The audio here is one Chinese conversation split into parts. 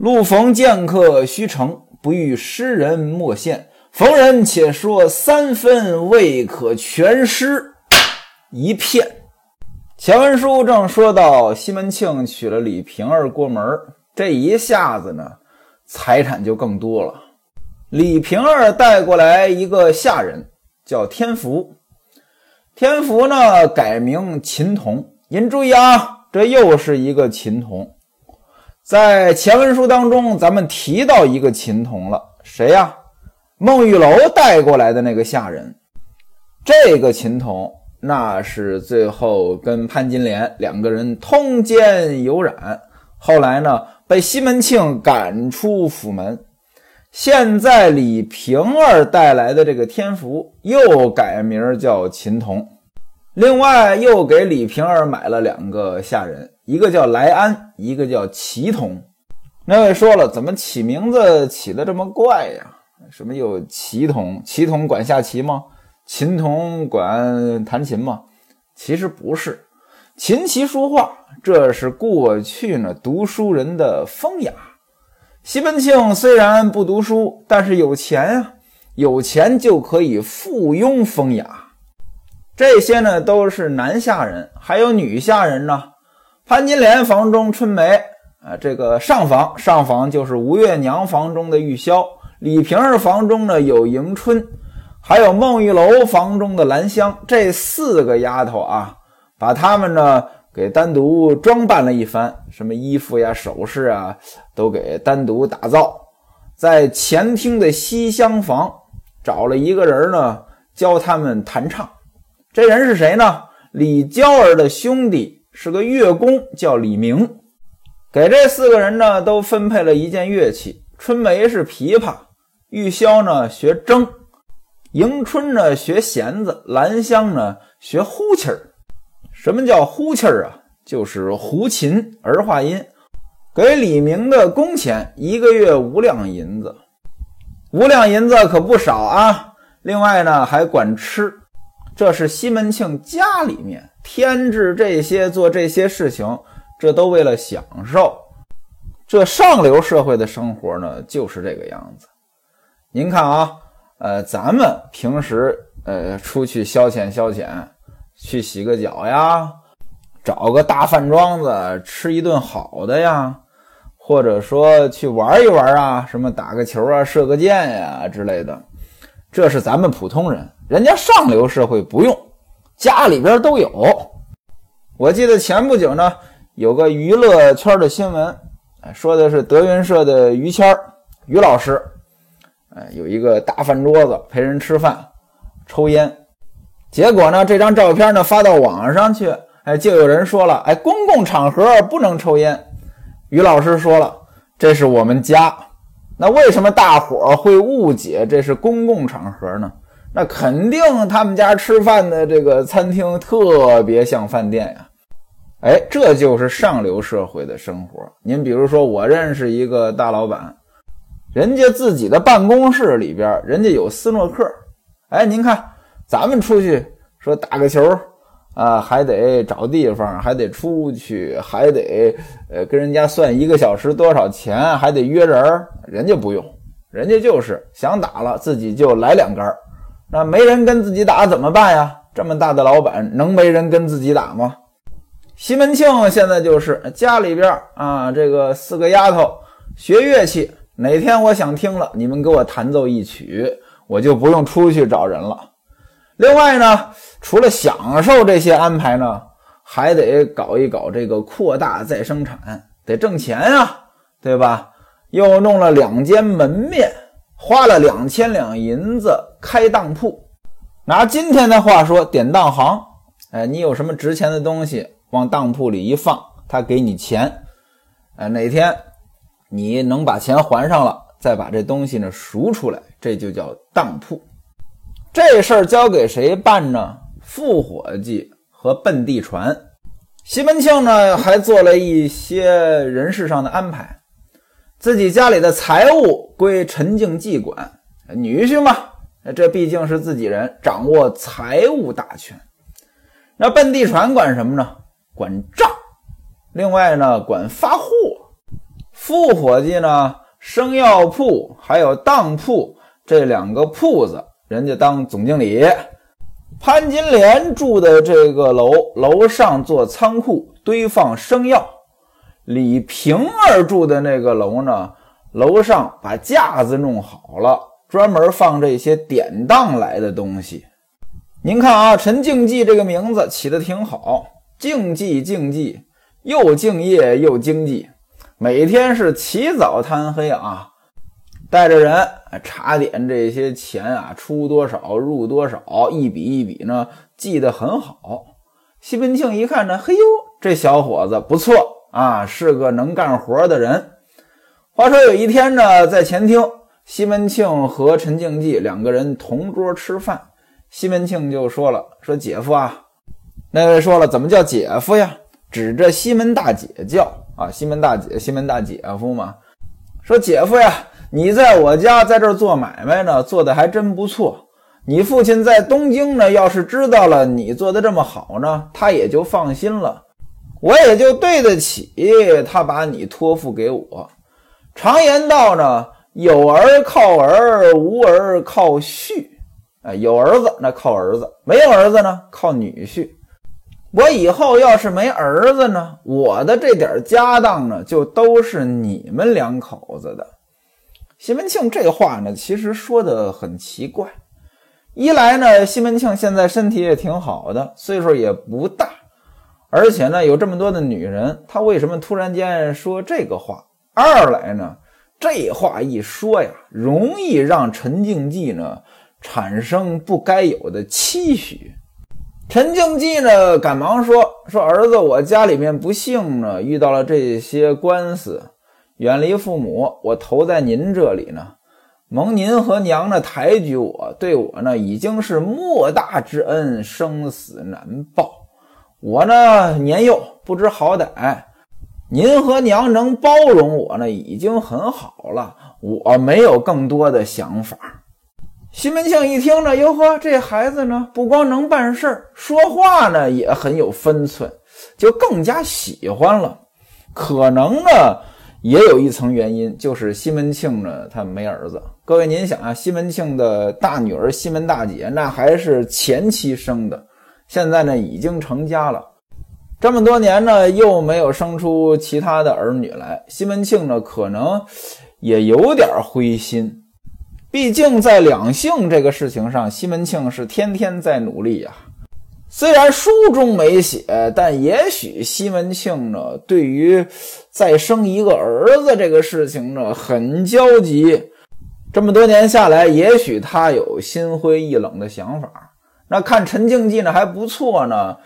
路逢剑客须成，不遇诗人莫羡。逢人且说三分，未可全诗一片。前文书正说到西门庆娶了李瓶儿过门这一下子呢，财产就更多了。李瓶儿带过来一个下人，叫天福。天福呢，改名秦童。您注意啊，这又是一个秦童。在前文书当中，咱们提到一个秦童了，谁呀？孟玉楼带过来的那个下人。这个秦童。那是最后跟潘金莲两个人通奸有染，后来呢被西门庆赶出府门。现在李瓶儿带来的这个天福又改名叫秦童，另外又给李瓶儿买了两个下人，一个叫来安，一个叫祁童。那位说了，怎么起名字起的这么怪呀？什么又祁童？祁童管下棋吗？琴童管弹琴吗？其实不是，琴棋书画，这是过去呢读书人的风雅。西门庆虽然不读书，但是有钱啊，有钱就可以附庸风雅。这些呢都是男下人，还有女下人呢。潘金莲房中春梅啊，这个上房上房就是吴月娘房中的玉箫，李瓶儿房中呢有迎春。还有孟玉楼房中的兰香，这四个丫头啊，把她们呢给单独装扮了一番，什么衣服呀、首饰啊，都给单独打造。在前厅的西厢房找了一个人呢，教他们弹唱。这人是谁呢？李娇儿的兄弟，是个乐工，叫李明。给这四个人呢都分配了一件乐器，春梅是琵琶，玉箫呢学筝。迎春呢学弦子，兰香呢学呼气儿。什么叫呼气儿啊？就是胡琴儿化音。给李明的工钱一个月五两银子，五两银子可不少啊。另外呢还管吃，这是西门庆家里面添置这些做这些事情，这都为了享受。这上流社会的生活呢就是这个样子。您看啊。呃，咱们平时呃出去消遣消遣，去洗个脚呀，找个大饭庄子吃一顿好的呀，或者说去玩一玩啊，什么打个球啊，射个箭呀之类的，这是咱们普通人，人家上流社会不用，家里边都有。我记得前不久呢，有个娱乐圈的新闻，说的是德云社的于谦于老师。哎，有一个大饭桌子陪人吃饭、抽烟，结果呢，这张照片呢发到网上去，哎，就有人说了，哎，公共场合不能抽烟。于老师说了，这是我们家，那为什么大伙会误解这是公共场合呢？那肯定他们家吃饭的这个餐厅特别像饭店呀。哎，这就是上流社会的生活。您比如说，我认识一个大老板。人家自己的办公室里边，人家有斯诺克。哎，您看，咱们出去说打个球啊，还得找地方，还得出去，还得呃跟人家算一个小时多少钱，还得约人。人家不用，人家就是想打了，自己就来两杆那没人跟自己打怎么办呀？这么大的老板，能没人跟自己打吗？西门庆现在就是家里边啊，这个四个丫头学乐器。哪天我想听了，你们给我弹奏一曲，我就不用出去找人了。另外呢，除了享受这些安排呢，还得搞一搞这个扩大再生产，得挣钱啊，对吧？又弄了两间门面，花了两千两银子开当铺。拿今天的话说，典当行。哎，你有什么值钱的东西往当铺里一放，他给你钱。哎，哪天？你能把钱还上了，再把这东西呢赎出来，这就叫当铺。这事儿交给谁办呢？副伙计和奔地传。西门庆呢还做了一些人事上的安排，自己家里的财务归陈静济管，女婿嘛，这毕竟是自己人，掌握财务大权。那奔地传管什么呢？管账。另外呢，管发货。副伙计呢，生药铺还有当铺这两个铺子，人家当总经理。潘金莲住的这个楼，楼上做仓库堆放生药。李瓶儿住的那个楼呢，楼上把架子弄好了，专门放这些典当来的东西。您看啊，陈静济这个名字起的挺好，静济静济，又敬业又经济，每天是起早贪黑啊。带着人查点这些钱啊，出多少入多少，一笔一笔呢记得很好。西门庆一看呢，嘿呦，这小伙子不错啊，是个能干活的人。话说有一天呢，在前厅，西门庆和陈静济两个人同桌吃饭，西门庆就说了：“说姐夫啊，那位说了，怎么叫姐夫呀？指着西门大姐叫啊，西门大姐，西门大姐夫嘛。说姐夫呀。”你在我家在这儿做买卖呢，做的还真不错。你父亲在东京呢，要是知道了你做的这么好呢，他也就放心了，我也就对得起他把你托付给我。常言道呢，有儿靠儿，无儿靠婿。啊，有儿子那靠儿子，没有儿子呢靠女婿。我以后要是没儿子呢，我的这点家当呢，就都是你们两口子的。西门庆这话呢，其实说的很奇怪。一来呢，西门庆现在身体也挺好的，岁数也不大，而且呢，有这么多的女人，他为什么突然间说这个话？二来呢，这话一说呀，容易让陈静济呢产生不该有的期许。陈静济呢，赶忙说：“说儿子，我家里面不幸呢，遇到了这些官司。”远离父母，我投在您这里呢，蒙您和娘呢抬举我，对我呢已经是莫大之恩，生死难报。我呢年幼不知好歹，您和娘能包容我呢已经很好了，我没有更多的想法。西门庆一听呢，哟呵，这孩子呢不光能办事儿，说话呢也很有分寸，就更加喜欢了。可能呢。也有一层原因，就是西门庆呢，他没儿子。各位，您想啊，西门庆的大女儿西门大姐，那还是前妻生的，现在呢已经成家了，这么多年呢又没有生出其他的儿女来，西门庆呢可能也有点灰心。毕竟在两性这个事情上，西门庆是天天在努力呀。虽然书中没写，但也许西门庆呢，对于再生一个儿子这个事情呢，很焦急。这么多年下来，也许他有心灰意冷的想法。那看陈静济呢还不错呢，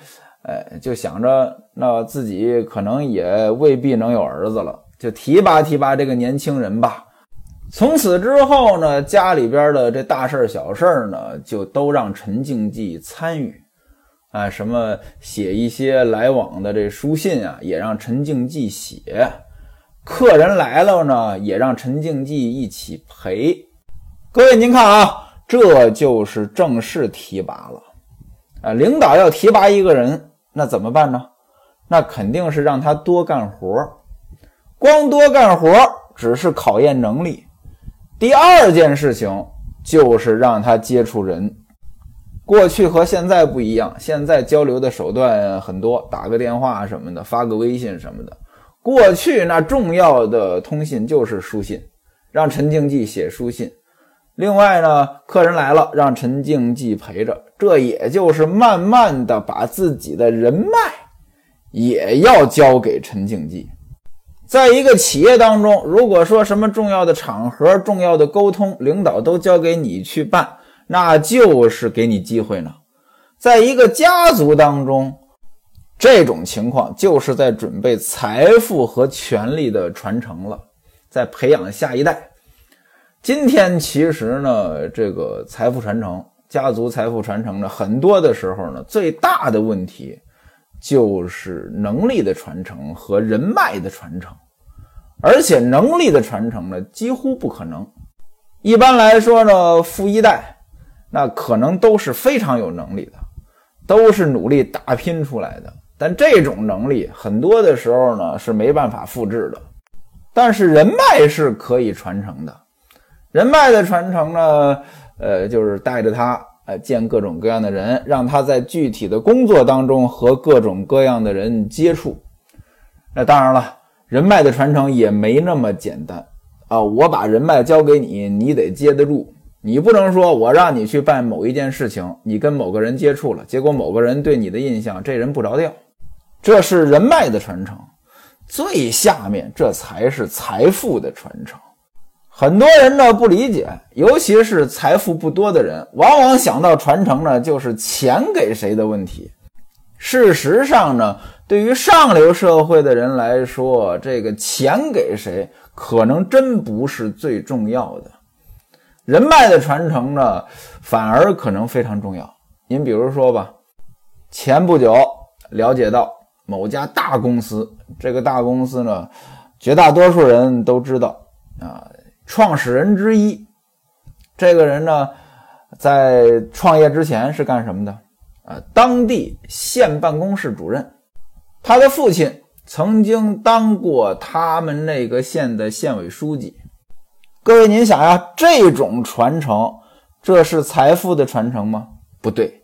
哎，就想着那自己可能也未必能有儿子了，就提拔提拔这个年轻人吧。从此之后呢，家里边的这大事小事呢，就都让陈静济参与。啊，什么写一些来往的这书信啊，也让陈静济写；客人来了呢，也让陈静济一起陪。各位，您看啊，这就是正式提拔了。啊，领导要提拔一个人，那怎么办呢？那肯定是让他多干活。光多干活只是考验能力。第二件事情就是让他接触人。过去和现在不一样，现在交流的手段很多，打个电话什么的，发个微信什么的。过去那重要的通信就是书信，让陈静济写书信。另外呢，客人来了，让陈静济陪着，这也就是慢慢的把自己的人脉也要交给陈静济。在一个企业当中，如果说什么重要的场合、重要的沟通，领导都交给你去办。那就是给你机会呢，在一个家族当中，这种情况就是在准备财富和权力的传承了，在培养下一代。今天其实呢，这个财富传承、家族财富传承呢，很多的时候呢，最大的问题就是能力的传承和人脉的传承，而且能力的传承呢，几乎不可能。一般来说呢，富一代。那可能都是非常有能力的，都是努力打拼出来的。但这种能力很多的时候呢是没办法复制的。但是人脉是可以传承的。人脉的传承呢，呃，就是带着他呃见各种各样的人，让他在具体的工作当中和各种各样的人接触。那当然了，人脉的传承也没那么简单啊！我把人脉交给你，你得接得住。你不能说我让你去办某一件事情，你跟某个人接触了，结果某个人对你的印象这人不着调，这是人脉的传承。最下面这才是财富的传承。很多人呢不理解，尤其是财富不多的人，往往想到传承呢就是钱给谁的问题。事实上呢，对于上流社会的人来说，这个钱给谁可能真不是最重要的。人脉的传承呢，反而可能非常重要。您比如说吧，前不久了解到某家大公司，这个大公司呢，绝大多数人都知道啊，创始人之一，这个人呢，在创业之前是干什么的？啊，当地县办公室主任，他的父亲曾经当过他们那个县的县委书记。各位，您想呀，这种传承，这是财富的传承吗？不对，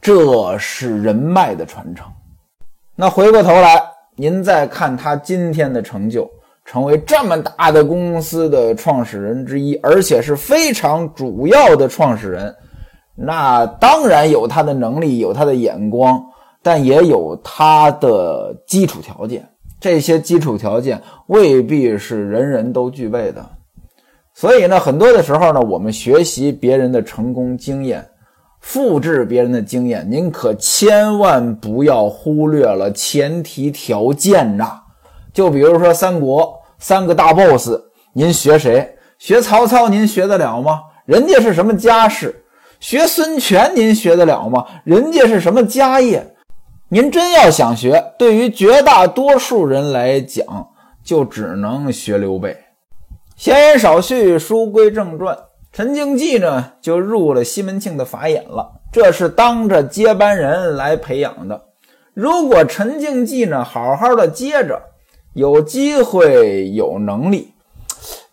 这是人脉的传承。那回过头来，您再看他今天的成就，成为这么大的公司的创始人之一，而且是非常主要的创始人，那当然有他的能力，有他的眼光，但也有他的基础条件。这些基础条件未必是人人都具备的。所以呢，很多的时候呢，我们学习别人的成功经验，复制别人的经验，您可千万不要忽略了前提条件呐。就比如说三国三个大 boss，您学谁？学曹操，您学得了吗？人家是什么家世？学孙权，您学得了吗？人家是什么家业？您真要想学，对于绝大多数人来讲，就只能学刘备。闲言少叙，书归正传。陈经济呢，就入了西门庆的法眼了。这是当着接班人来培养的。如果陈经济呢，好好的接着，有机会、有能力，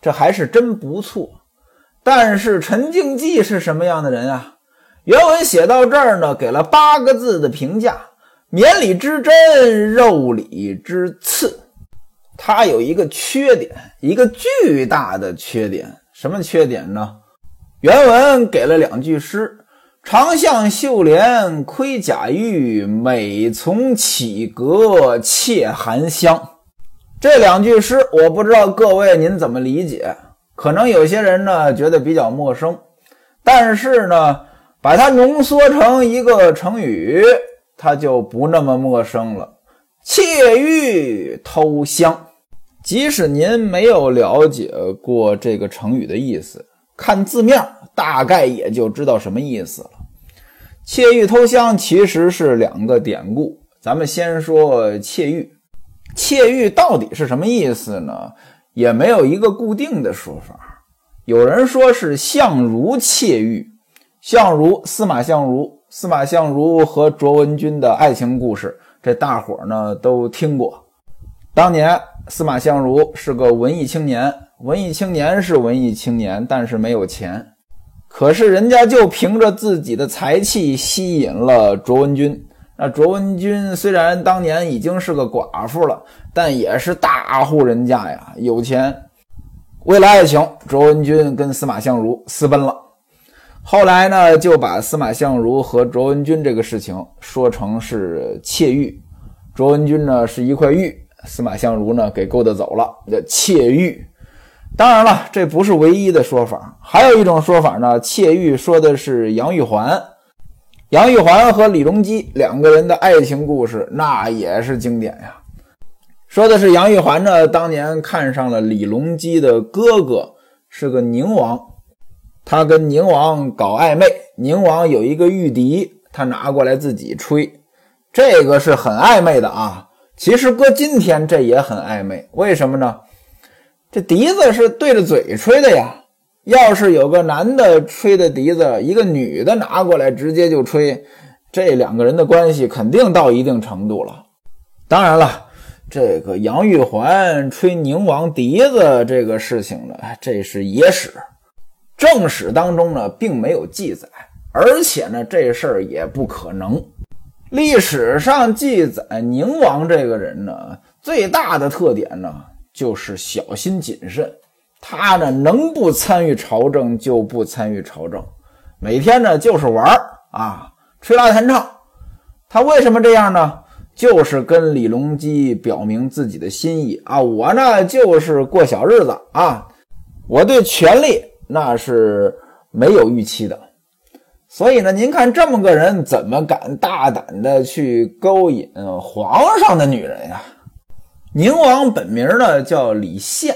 这还是真不错。但是陈静济是什么样的人啊？原文写到这儿呢，给了八个字的评价：绵里之针，肉里之刺。他有一个缺点，一个巨大的缺点，什么缺点呢？原文给了两句诗：“长向绣帘窥甲玉，每从绮阁窃寒香。”这两句诗，我不知道各位您怎么理解？可能有些人呢觉得比较陌生，但是呢，把它浓缩成一个成语，它就不那么陌生了。窃玉偷香。即使您没有了解过这个成语的意思，看字面大概也就知道什么意思了。窃玉偷香其实是两个典故，咱们先说窃玉。窃玉到底是什么意思呢？也没有一个固定的说法。有人说是相如窃玉，相如司马相如，司马相如和卓文君的爱情故事，这大伙儿呢都听过。当年。司马相如是个文艺青年，文艺青年是文艺青年，但是没有钱。可是人家就凭着自己的才气吸引了卓文君。那卓文君虽然当年已经是个寡妇了，但也是大户人家呀，有钱。为了爱情，卓文君跟司马相如私奔了。后来呢，就把司马相如和卓文君这个事情说成是窃玉。卓文君呢，是一块玉。司马相如呢，给勾搭走了，叫窃玉。当然了，这不是唯一的说法，还有一种说法呢，窃玉说的是杨玉环。杨玉环和李隆基两个人的爱情故事，那也是经典呀。说的是杨玉环呢，当年看上了李隆基的哥哥，是个宁王，他跟宁王搞暧昧，宁王有一个玉笛，他拿过来自己吹，这个是很暧昧的啊。其实搁今天这也很暧昧，为什么呢？这笛子是对着嘴吹的呀。要是有个男的吹的笛子，一个女的拿过来直接就吹，这两个人的关系肯定到一定程度了。当然了，这个杨玉环吹宁王笛子这个事情呢，这是野史，正史当中呢并没有记载，而且呢这事儿也不可能。历史上记载宁王这个人呢，最大的特点呢就是小心谨慎，他呢能不参与朝政就不参与朝政，每天呢就是玩啊，吹拉弹唱。他为什么这样呢？就是跟李隆基表明自己的心意啊，我呢就是过小日子啊，我对权力那是没有预期的，所以呢，您看这么个人怎么敢大胆的去勾引皇上的女人呀？宁王本名呢叫李宪，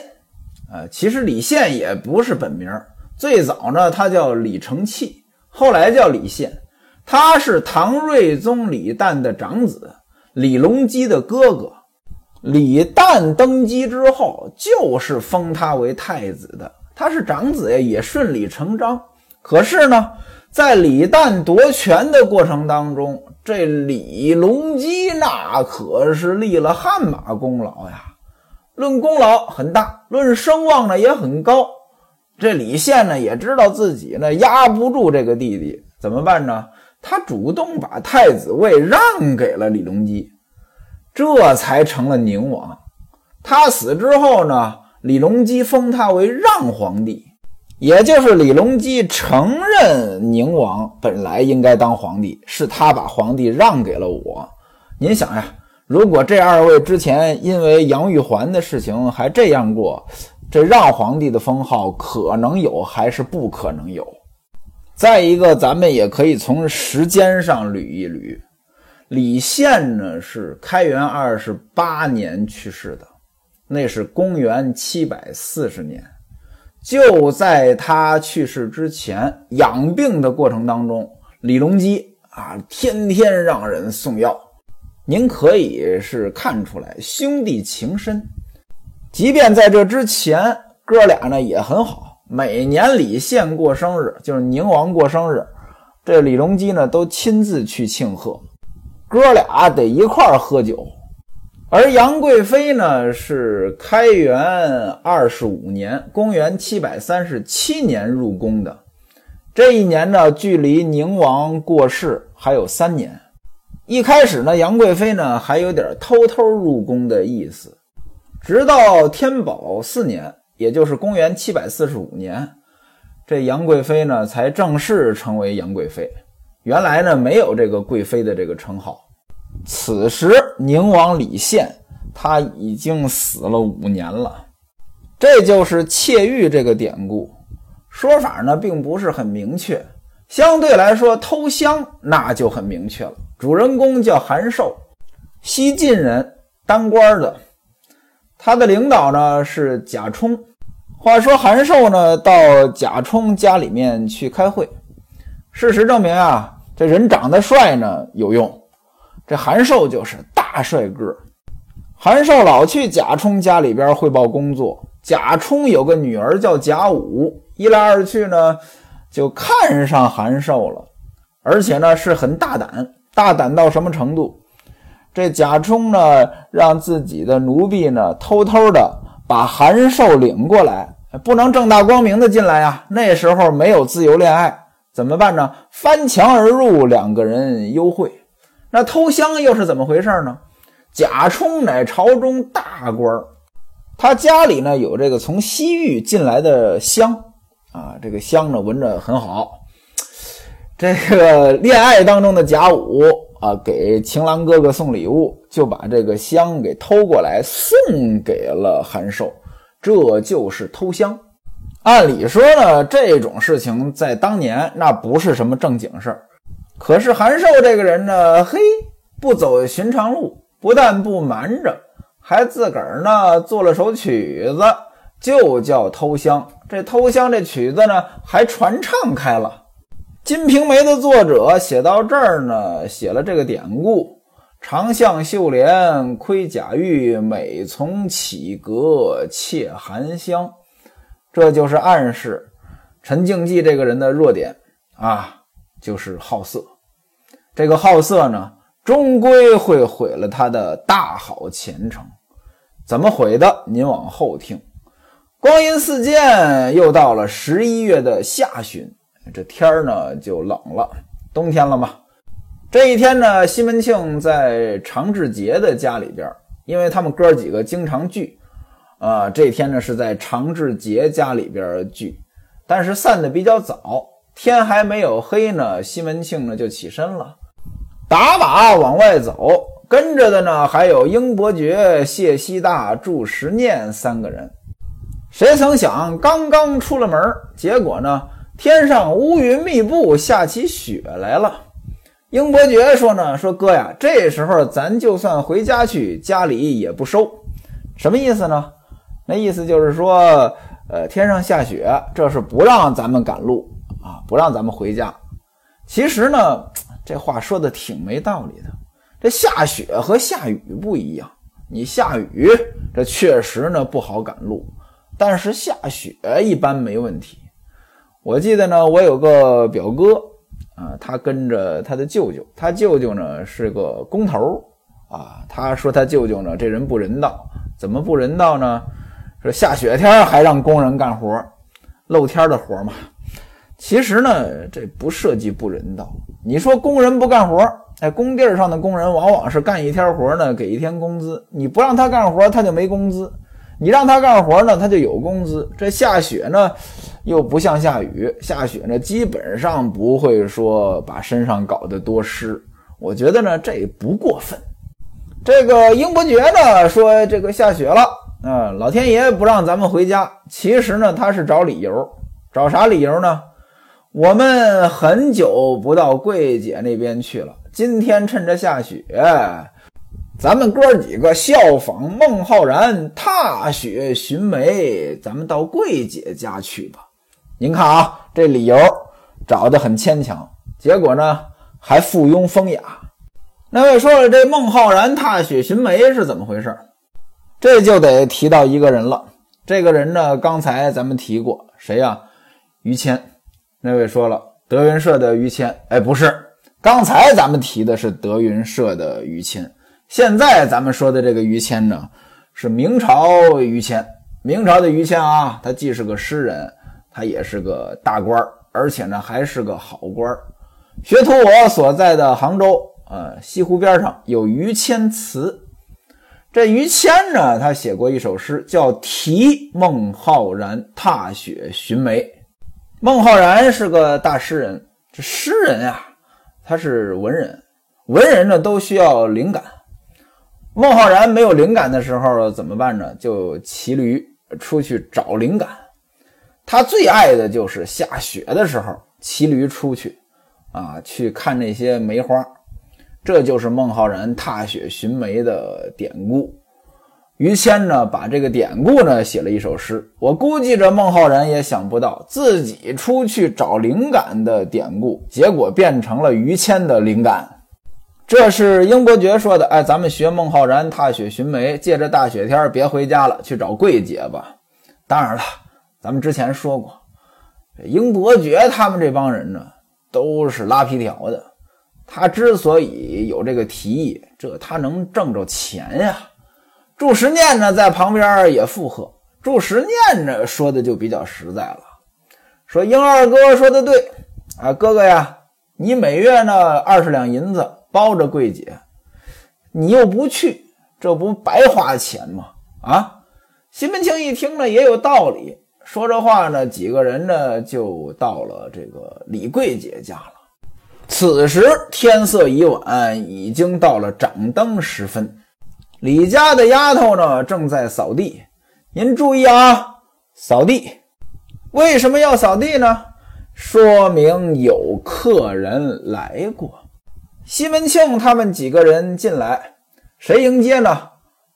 呃，其实李宪也不是本名，最早呢他叫李承器，后来叫李宪，他是唐睿宗李旦的长子。李隆基的哥哥李旦登基之后，就是封他为太子的。他是长子呀，也顺理成章。可是呢，在李旦夺权的过程当中，这李隆基那可是立了汗马功劳呀。论功劳很大，论声望呢也很高。这李宪呢也知道自己呢压不住这个弟弟，怎么办呢？他主动把太子位让给了李隆基，这才成了宁王。他死之后呢，李隆基封他为让皇帝，也就是李隆基承认宁王本来应该当皇帝，是他把皇帝让给了我。您想呀，如果这二位之前因为杨玉环的事情还这样过，这让皇帝的封号可能有还是不可能有？再一个，咱们也可以从时间上捋一捋。李宪呢是开元二十八年去世的，那是公元七百四十年。就在他去世之前，养病的过程当中，李隆基啊天天让人送药。您可以是看出来兄弟情深。即便在这之前，哥俩呢也很好。每年李宪过生日，就是宁王过生日，这李隆基呢都亲自去庆贺，哥俩得一块儿喝酒。而杨贵妃呢是开元二十五年，公元七百三十七年入宫的，这一年呢距离宁王过世还有三年。一开始呢，杨贵妃呢还有点偷偷入宫的意思，直到天宝四年。也就是公元七百四十五年，这杨贵妃呢才正式成为杨贵妃。原来呢没有这个贵妃的这个称号。此时宁王李宪他已经死了五年了。这就是窃玉这个典故，说法呢并不是很明确。相对来说，偷香那就很明确了。主人公叫韩寿，西晋人，当官的。他的领导呢是贾充。话说韩寿呢到贾充家里面去开会。事实证明啊，这人长得帅呢有用。这韩寿就是大帅哥。韩寿老去贾充家里边汇报工作。贾充有个女儿叫贾武，一来二去呢就看上韩寿了，而且呢是很大胆，大胆到什么程度？这贾充呢，让自己的奴婢呢，偷偷的把韩寿领过来，不能正大光明的进来呀。那时候没有自由恋爱，怎么办呢？翻墙而入，两个人幽会。那偷香又是怎么回事呢？贾充乃朝中大官他家里呢有这个从西域进来的香啊，这个香呢闻着很好。这个恋爱当中的贾武。啊，给情郎哥哥送礼物，就把这个香给偷过来送给了韩寿，这就是偷香。按理说呢，这种事情在当年那不是什么正经事儿。可是韩寿这个人呢，嘿，不走寻常路，不但不瞒着，还自个儿呢做了首曲子，就叫偷香。这偷香这曲子呢，还传唱开了。《金瓶梅》的作者写到这儿呢，写了这个典故：“长向绣帘窥贾玉，每从绮阁窃含香。”这就是暗示陈静济这个人的弱点啊，就是好色。这个好色呢，终归会毁了他的大好前程。怎么毁的？您往后听。光阴似箭，又到了十一月的下旬，这天儿呢就冷了，冬天了嘛。这一天呢，西门庆在常志杰的家里边，因为他们哥几个经常聚，啊，这天呢是在常志杰家里边聚，但是散的比较早，天还没有黑呢，西门庆呢就起身了，打马往外走，跟着的呢还有英伯爵、谢希大、祝时念三个人。谁曾想，刚刚出了门，结果呢，天上乌云密布，下起雪来了。英伯爵说呢：“说哥呀，这时候咱就算回家去，家里也不收。什么意思呢？那意思就是说，呃，天上下雪，这是不让咱们赶路啊，不让咱们回家。其实呢，这话说的挺没道理的。这下雪和下雨不一样，你下雨，这确实呢不好赶路。”但是下雪一般没问题。我记得呢，我有个表哥啊，他跟着他的舅舅，他舅舅呢是个工头啊。他说他舅舅呢这人不人道，怎么不人道呢？说下雪天还让工人干活，露天的活嘛。其实呢，这不涉及不人道。你说工人不干活，哎，工地上的工人往往是干一天活呢，给一天工资。你不让他干活，他就没工资。你让他干活呢，他就有工资。这下雪呢，又不像下雨，下雪呢基本上不会说把身上搞得多湿。我觉得呢这不过分。这个英伯爵呢说这个下雪了，啊，老天爷不让咱们回家。其实呢他是找理由，找啥理由呢？我们很久不到桂姐那边去了，今天趁着下雪。咱们哥几个效仿孟浩然踏雪寻梅，咱们到桂姐家去吧。您看啊，这理由找得很牵强，结果呢还附庸风雅。那位说了，这孟浩然踏雪寻梅是怎么回事？这就得提到一个人了。这个人呢，刚才咱们提过，谁呀？于谦。那位说了，德云社的于谦。哎，不是，刚才咱们提的是德云社的于谦。现在咱们说的这个于谦呢，是明朝于谦。明朝的于谦啊，他既是个诗人，他也是个大官而且呢还是个好官学徒我所在的杭州，呃，西湖边上有于谦祠。这于谦呢，他写过一首诗，叫《题孟浩然踏雪寻梅》。孟浩然是个大诗人，这诗人呀，他是文人，文人呢都需要灵感。孟浩然没有灵感的时候怎么办呢？就骑驴出去找灵感。他最爱的就是下雪的时候骑驴出去，啊，去看那些梅花。这就是孟浩然踏雪寻梅的典故。于谦呢，把这个典故呢写了一首诗。我估计着孟浩然也想不到自己出去找灵感的典故，结果变成了于谦的灵感。这是英伯爵说的，哎，咱们学孟浩然踏雪寻梅，借着大雪天别回家了，去找桂姐吧。当然了，咱们之前说过，英伯爵他们这帮人呢，都是拉皮条的。他之所以有这个提议，这他能挣着钱呀。祝时念呢，在旁边也附和。祝时念呢，说的就比较实在了，说英二哥说的对，啊，哥哥呀，你每月呢二十两银子。包着桂姐，你又不去，这不白花钱吗？啊！西门庆一听呢，也有道理。说这话呢，几个人呢就到了这个李桂姐家了。此时天色已晚，已经到了掌灯时分。李家的丫头呢正在扫地。您注意啊，扫地。为什么要扫地呢？说明有客人来过。西门庆他们几个人进来，谁迎接呢？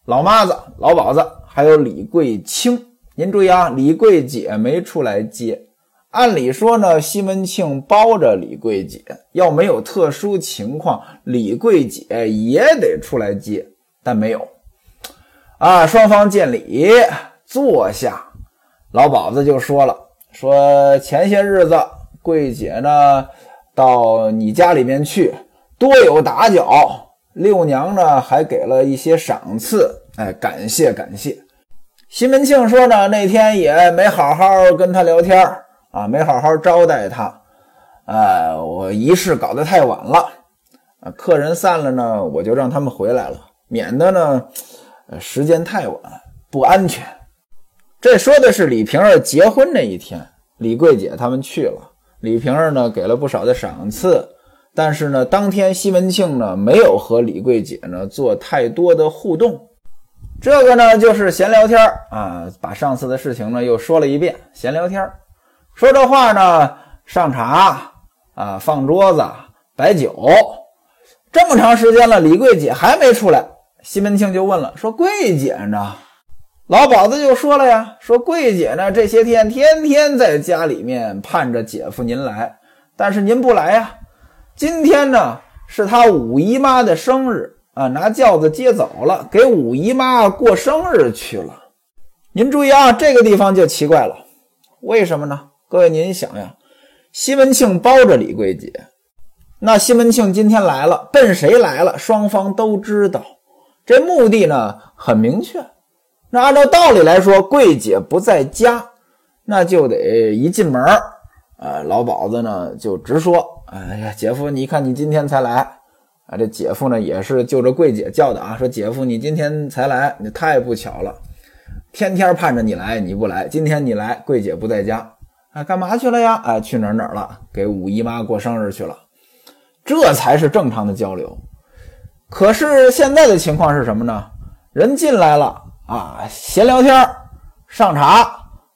老妈子、老鸨子，还有李桂清。您注意啊，李桂姐没出来接。按理说呢，西门庆包着李桂姐，要没有特殊情况，李桂姐也得出来接，但没有。啊，双方见礼，坐下。老鸨子就说了：“说前些日子，桂姐呢到你家里面去。”多有打搅，六娘呢还给了一些赏赐，哎，感谢感谢。西门庆说呢，那天也没好好跟他聊天啊，没好好招待他，呃，我仪式搞得太晚了，啊，客人散了呢，我就让他们回来了，免得呢，时间太晚不安全。这说的是李瓶儿结婚那一天，李桂姐他们去了，李瓶儿呢给了不少的赏赐，但是呢，当天西门庆呢没有和李桂姐呢做太多的互动。这个呢，就是闲聊天啊，把上次的事情呢又说了一遍。闲聊天说这话呢，上茶啊，放桌子，摆酒，这么长时间了，李桂姐还没出来。西门庆就问了，说桂姐呢？老鸨子就说了呀，说桂姐呢这些天天天在家里面盼着姐夫您来，但是您不来呀。今天呢是他五姨妈的生日。啊，拿轿子接走了，给五姨妈过生日去了。您注意啊，这个地方就奇怪了，为什么呢？各位，您想呀，西门庆包着李桂姐，那西门庆今天来了，奔谁来了？双方都知道，这目的呢很明确。那按照道理来说，桂姐不在家，那就得一进门呃，老鸨子呢就直说：“哎呀，姐夫，你看你今天才来。”啊，这姐夫呢也是就着桂姐叫的啊，说姐夫你今天才来，你太不巧了，天天盼着你来，你不来，今天你来，桂姐不在家，啊，干嘛去了呀？啊，去哪儿哪儿了？给五姨妈过生日去了，这才是正常的交流。可是现在的情况是什么呢？人进来了啊，闲聊天，上茶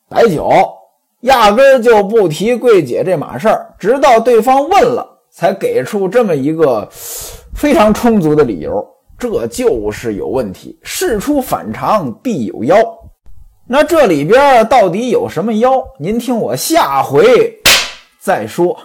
摆酒，压根儿就不提桂姐这码事儿，直到对方问了，才给出这么一个。非常充足的理由，这就是有问题。事出反常必有妖，那这里边到底有什么妖？您听我下回再说。